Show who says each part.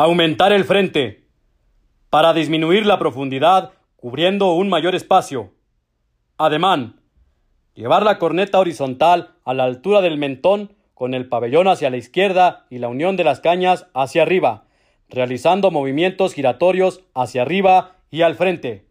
Speaker 1: Aumentar el frente. Para disminuir la profundidad, cubriendo un mayor espacio. Ademán. Llevar la corneta horizontal a la altura del mentón con el pabellón hacia la izquierda y la unión de las cañas hacia arriba, realizando movimientos giratorios hacia arriba y al frente.